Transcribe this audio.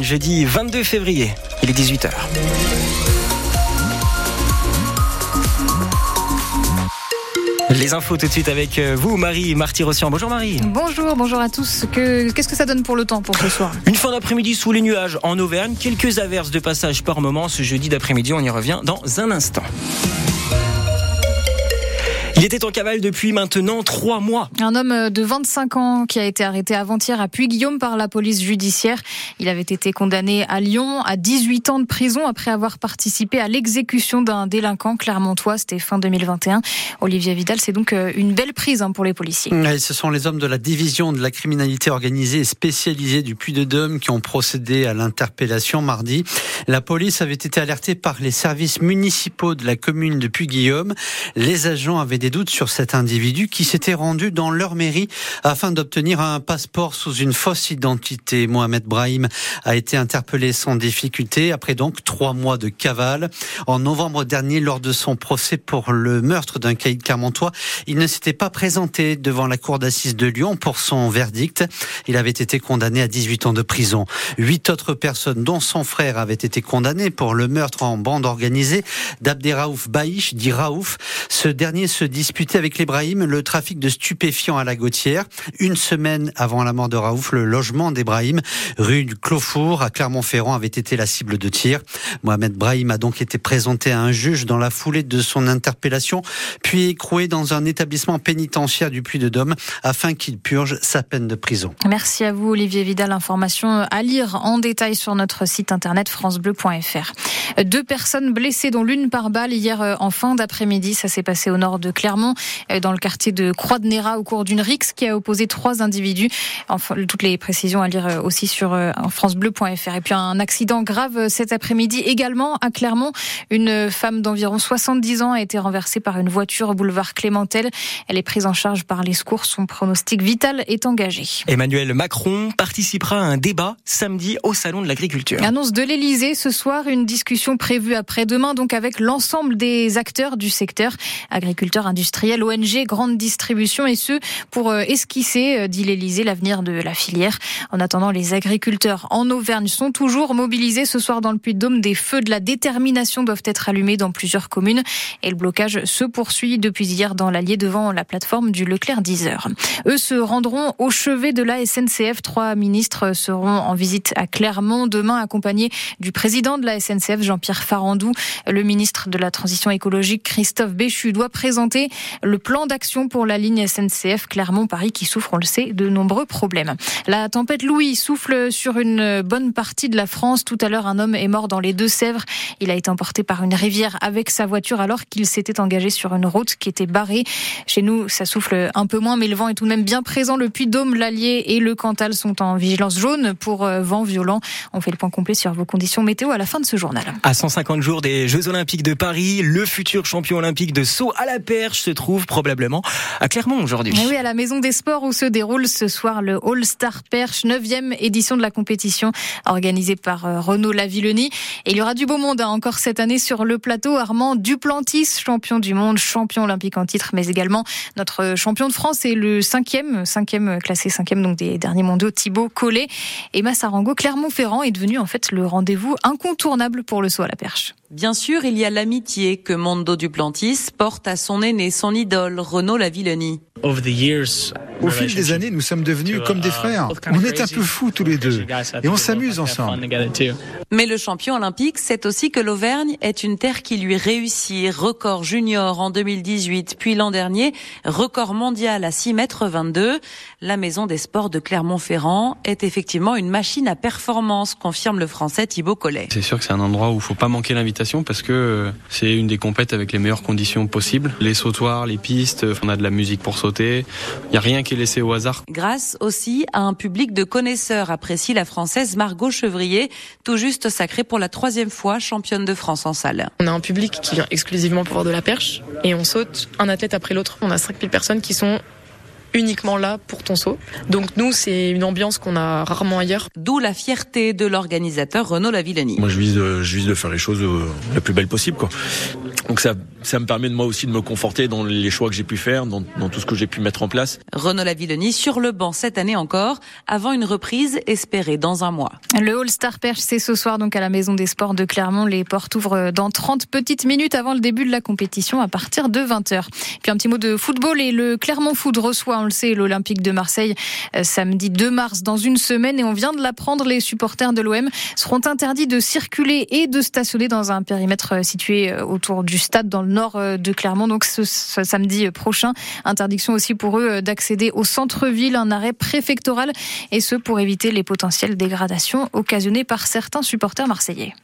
Jeudi 22 février, il est 18h. Les infos tout de suite avec euh, vous, Marie Marty-Rossian. Bonjour Marie. Bonjour, bonjour à tous. Qu'est-ce que ça donne pour le temps pour ce soir? Une fin d'après-midi sous les nuages en Auvergne, quelques averses de passage par moment ce jeudi d'après-midi, on y revient dans un instant. Il était en cavale depuis maintenant trois mois. Un homme de 25 ans qui a été arrêté avant-hier à Puy-Guillaume par la police judiciaire. Il avait été condamné à Lyon à 18 ans de prison après avoir participé à l'exécution d'un délinquant clermontois. C'était fin 2021. Olivier Vidal, c'est donc euh, une belle prise hein, pour les policiers. ce sont les hommes de la division de la criminalité organisée et spécialisée du Puy-de-Dôme qui ont procédé à l'interpellation mardi. La police avait été alertée par les services municipaux de la commune de Puy-Guillaume. Les agents avaient des doutes sur cet individu qui s'était rendu dans leur mairie afin d'obtenir un passeport sous une fausse identité. Mohamed Brahim a été interpellé sans difficulté après donc trois mois de cavale. En novembre dernier, lors de son procès pour le meurtre d'un caïd carmontois, il ne s'était pas présenté devant la cour d'assises de Lyon pour son verdict. Il avait été condamné à 18 ans de prison. Huit autres personnes, dont son frère, avaient été condamnées pour le meurtre en bande organisée d'Abderraouf Baïch, dit Raouf. Ce dernier se disputait avec les Brahim le trafic de stupéfiants à la Gautière. Une semaine avant la mort de Raouf, le logement d'Ebrahim, rue du Clofour, à Clermont-Ferrand, avait été la cible de tir. Mohamed Brahim a donc été présenté à un juge dans la foulée de son interpellation, puis écroué dans un établissement pénitentiaire du Puy-de-Dôme afin qu'il purge sa peine de prison. Merci à vous, Olivier Vidal. Information à lire en détail sur notre site internet francebleu.fr. Deux personnes blessées, dont l'une par balle hier euh, en fin d'après-midi. Ça s'est passé au nord de Clermont, euh, dans le quartier de Croix-de-Néra, au cours d'une rixe qui a opposé trois individus. Enfin, toutes les précisions à lire euh, aussi sur francebleu.fr. Et puis un accident grave cet après-midi également à Clermont. Une femme d'environ 70 ans a été renversée par une voiture au boulevard Clémentel. Elle est prise en charge par les secours. Son pronostic vital est engagé. Emmanuel Macron participera à un débat samedi au Salon de l'Agriculture. Annonce de l'Elysée ce soir, une discussion prévue après-demain, donc avec l'ensemble des acteurs du secteur, agriculteurs, industriels, ONG, grande distribution, et ce, pour euh, esquisser, euh, dit l'Elysée, l'avenir de la filière. En attendant, les agriculteurs en Auvergne sont toujours mobilisés ce soir dans le Puy-de-Dôme. Des feux de la détermination doivent être allumés dans plusieurs communes et le blocage se poursuit depuis hier dans l'Allier devant la plateforme du Leclerc 10 heures. Eux se rendront au chevet de la SNCF. Trois ministres seront en visite à Clermont demain accompagnés du président de la SNCF, Jean-Pierre Farandou. Le ministre de la Transition écologique, Christophe Béchu, doit présenter le plan d'action pour la ligne SNCF Clermont-Paris qui souffre, on le sait, de nombreux problèmes. La tempête Louis souffle sur une bonne partie de la France. Tout à l'heure, un homme est mort dans les Deux-Sèvres. Il a été emporté par une rivière avec sa voiture alors qu'il s'était engagé sur une route qui était barrée. Chez nous, ça souffle un peu moins, mais le vent est tout de même bien présent. Le Puy-Dôme, l'Allier et le Cantal sont en vigilance jaune pour euh, vent violent. On fait le point complet sur vos conditions météo à la fin de ce journal. À 150 jours des Jeux Olympiques de Paris, le futur champion olympique de saut à la se trouve probablement à Clermont aujourd'hui. Oui, à la Maison des Sports où se déroule ce soir le All-Star Perche, 9e édition de la compétition organisée par euh, Renaud Lavillenie. Et il y aura du beau monde hein, encore cette année sur le plateau. Armand Duplantis, champion du monde, champion olympique en titre, mais également notre champion de France et le cinquième, cinquième classé cinquième donc des derniers mondiaux, Thibaut Collet. Et Massarango, Clermont-Ferrand est devenu en fait le rendez-vous incontournable pour le saut à la perche. Bien sûr, il y a l'amitié que Mondo Duplantis porte à son aîné, son idole, Renaud Lavillenie. Au fil des années, nous sommes devenus comme des frères. On est un peu fous tous les deux et on s'amuse ensemble. Mais le champion olympique sait aussi que l'Auvergne est une terre qui lui réussit. Record junior en 2018, puis l'an dernier, record mondial à 6 mètres 22. La maison des sports de Clermont-Ferrand est effectivement une machine à performance, confirme le français Thibaut Collet. C'est sûr que c'est un endroit où il faut pas manquer l'invitation parce que c'est une des compètes avec les meilleures conditions possibles. Les sautoirs, les pistes, on a de la musique pour sauter. Il y a rien qui est laissé au hasard. Grâce aussi à un public de connaisseurs, apprécie la française Margot Chevrier, tout juste sacrée pour la troisième fois championne de France en salle. On a un public qui vient exclusivement pour voir de la perche et on saute un athlète après l'autre. On a 5000 personnes qui sont uniquement là pour ton saut. Donc nous, c'est une ambiance qu'on a rarement ailleurs. D'où la fierté de l'organisateur Renaud Lavillenie. Moi, je vise, de, je vise de faire les choses euh, la plus belle possible, quoi. Donc ça Ça me permet de moi aussi de me conforter dans les choix que j'ai pu faire, dans, dans tout ce que j'ai pu mettre en place. Renaud Lavillenie sur le banc cette année encore, avant une reprise espérée dans un mois. Le All-Star Perche, c'est ce soir donc à la Maison des Sports de Clermont. Les portes ouvrent dans 30 petites minutes avant le début de la compétition à partir de 20h. Puis un petit mot de football et le Clermont Foot reçoit, on le sait, l'Olympique de Marseille euh, samedi 2 mars dans une semaine et on vient de l'apprendre, les supporters de l'OM seront interdits de circuler et de stationner dans un périmètre euh, situé euh, autour du stade dans le nord de Clermont. Donc ce, samedi prochain, interdiction aussi pour eux d'accéder au centre-ville, un arrêt préfectoral et ce pour éviter les potentielles dégradations occasionnées par certains supporters marseillais.